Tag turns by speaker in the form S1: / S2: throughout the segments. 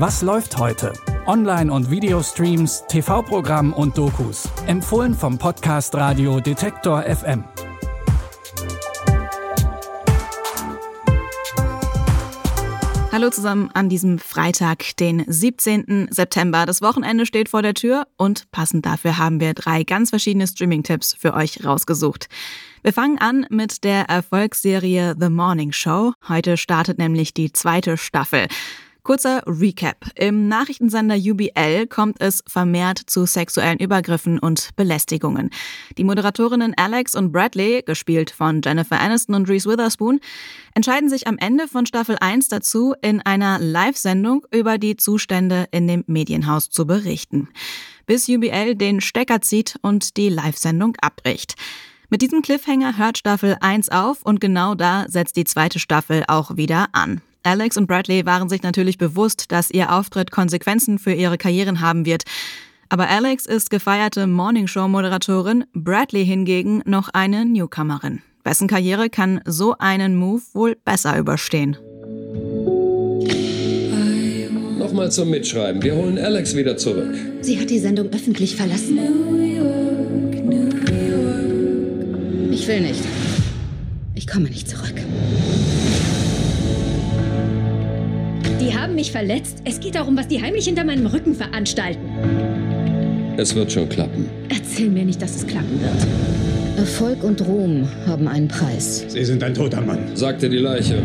S1: Was läuft heute? Online- und Videostreams, TV-Programm und Dokus. Empfohlen vom Podcast Radio Detektor FM.
S2: Hallo zusammen an diesem Freitag, den 17. September. Das Wochenende steht vor der Tür und passend dafür haben wir drei ganz verschiedene Streaming-Tipps für euch rausgesucht. Wir fangen an mit der Erfolgsserie The Morning Show. Heute startet nämlich die zweite Staffel. Kurzer Recap. Im Nachrichtensender UBL kommt es vermehrt zu sexuellen Übergriffen und Belästigungen. Die Moderatorinnen Alex und Bradley, gespielt von Jennifer Aniston und Reese Witherspoon, entscheiden sich am Ende von Staffel 1 dazu, in einer Live-Sendung über die Zustände in dem Medienhaus zu berichten. Bis UBL den Stecker zieht und die Live-Sendung abbricht. Mit diesem Cliffhanger hört Staffel 1 auf und genau da setzt die zweite Staffel auch wieder an. Alex und Bradley waren sich natürlich bewusst, dass ihr Auftritt Konsequenzen für ihre Karrieren haben wird. Aber Alex ist gefeierte Morningshow-Moderatorin, Bradley hingegen noch eine Newcomerin. Wessen Karriere kann so einen Move wohl besser überstehen?
S3: Nochmal zum Mitschreiben. Wir holen Alex wieder zurück.
S4: Sie hat die Sendung öffentlich verlassen. Ich will nicht. Ich komme nicht zurück.
S5: Die haben mich verletzt. Es geht darum, was die heimlich hinter meinem Rücken veranstalten.
S3: Es wird schon klappen.
S5: Erzähl mir nicht, dass es klappen wird.
S4: Erfolg und Ruhm haben einen Preis.
S6: Sie sind ein toter Mann,
S3: sagte die Leiche.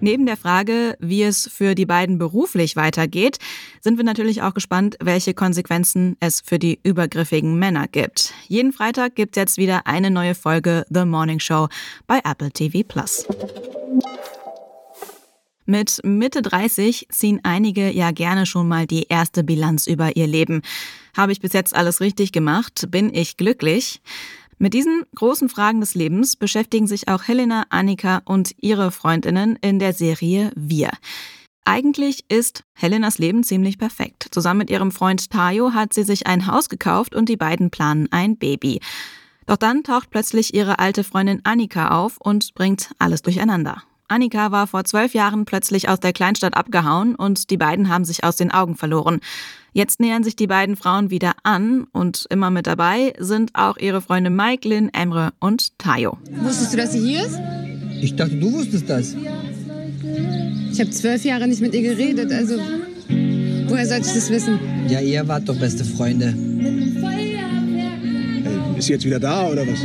S2: Neben der Frage, wie es für die beiden beruflich weitergeht, sind wir natürlich auch gespannt, welche Konsequenzen es für die übergriffigen Männer gibt. Jeden Freitag gibt es jetzt wieder eine neue Folge The Morning Show bei Apple TV Plus. Mit Mitte 30 ziehen einige ja gerne schon mal die erste Bilanz über ihr Leben. Habe ich bis jetzt alles richtig gemacht? Bin ich glücklich? Mit diesen großen Fragen des Lebens beschäftigen sich auch Helena, Annika und ihre Freundinnen in der Serie Wir. Eigentlich ist Helenas Leben ziemlich perfekt. Zusammen mit ihrem Freund Tayo hat sie sich ein Haus gekauft und die beiden planen ein Baby. Doch dann taucht plötzlich ihre alte Freundin Annika auf und bringt alles durcheinander. Annika war vor zwölf Jahren plötzlich aus der Kleinstadt abgehauen und die beiden haben sich aus den Augen verloren. Jetzt nähern sich die beiden Frauen wieder an und immer mit dabei sind auch ihre Freunde Mike, Lynn, Emre und Tayo.
S7: Wusstest du, dass sie hier ist?
S8: Ich dachte, du wusstest das.
S7: Ich habe zwölf Jahre nicht mit ihr geredet, also woher sollte ich das wissen?
S8: Ja, ihr wart doch beste Freunde.
S6: Ist sie jetzt wieder da oder was?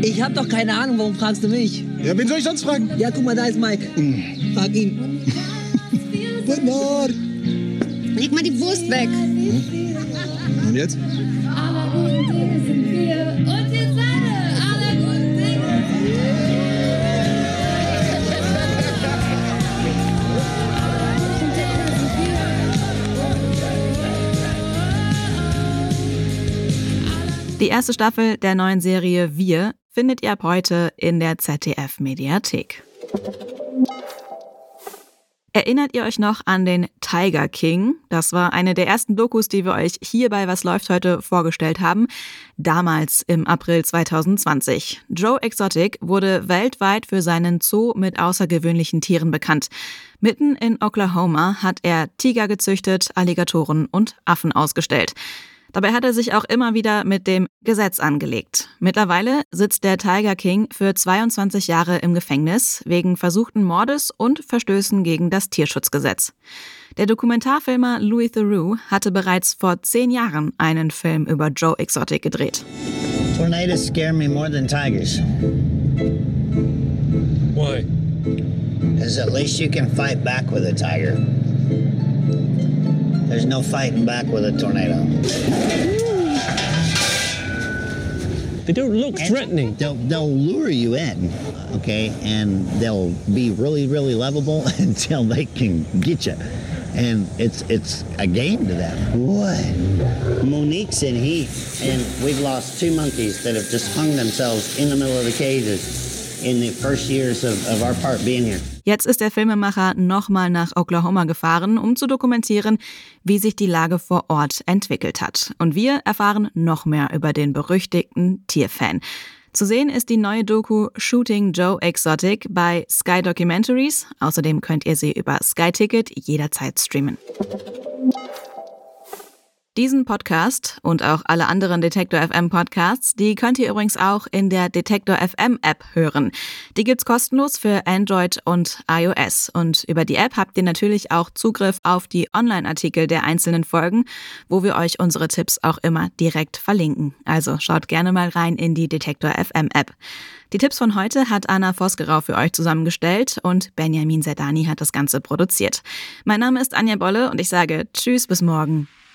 S8: Ich hab doch keine Ahnung, warum fragst du mich?
S6: Ja, wen soll ich sonst fragen?
S8: Ja, guck mal, da ist Mike. Frag ihn.
S6: Guten Morgen.
S7: Leg mal die Wurst weg.
S6: Und jetzt?
S2: Die erste Staffel der neuen Serie Wir findet ihr ab heute in der ZDF Mediathek. Erinnert ihr euch noch an den Tiger King? Das war eine der ersten Dokus, die wir euch hier bei Was läuft heute vorgestellt haben. Damals im April 2020. Joe Exotic wurde weltweit für seinen Zoo mit außergewöhnlichen Tieren bekannt. Mitten in Oklahoma hat er Tiger gezüchtet, Alligatoren und Affen ausgestellt. Dabei hat er sich auch immer wieder mit dem Gesetz angelegt. Mittlerweile sitzt der Tiger King für 22 Jahre im Gefängnis wegen versuchten Mordes und Verstößen gegen das Tierschutzgesetz. Der Dokumentarfilmer Louis Theroux hatte bereits vor zehn Jahren einen Film über Joe Exotic gedreht.
S9: Tornadoes scare me more than tigers.
S3: Why?
S9: Because at least you can fight back with a tiger. There's no fighting back with a tornado.
S10: They don't look threatening.
S9: They'll, they'll lure you in, okay, and they'll be really, really lovable until they can get you. And it's it's a game to them. What? Monique's in heat, and we've lost two monkeys that have just hung themselves in the middle of the cages in the first years of, of our part being here.
S2: Jetzt ist der Filmemacher nochmal nach Oklahoma gefahren, um zu dokumentieren, wie sich die Lage vor Ort entwickelt hat. Und wir erfahren noch mehr über den berüchtigten Tierfan. Zu sehen ist die neue Doku Shooting Joe Exotic bei Sky Documentaries. Außerdem könnt ihr sie über Sky Ticket jederzeit streamen. Diesen Podcast und auch alle anderen Detektor FM Podcasts, die könnt ihr übrigens auch in der Detektor FM App hören. Die gibt's kostenlos für Android und iOS. Und über die App habt ihr natürlich auch Zugriff auf die Online-Artikel der einzelnen Folgen, wo wir euch unsere Tipps auch immer direkt verlinken. Also schaut gerne mal rein in die Detektor FM App. Die Tipps von heute hat Anna Vosgerau für euch zusammengestellt und Benjamin Zerdani hat das Ganze produziert. Mein Name ist Anja Bolle und ich sage Tschüss bis morgen.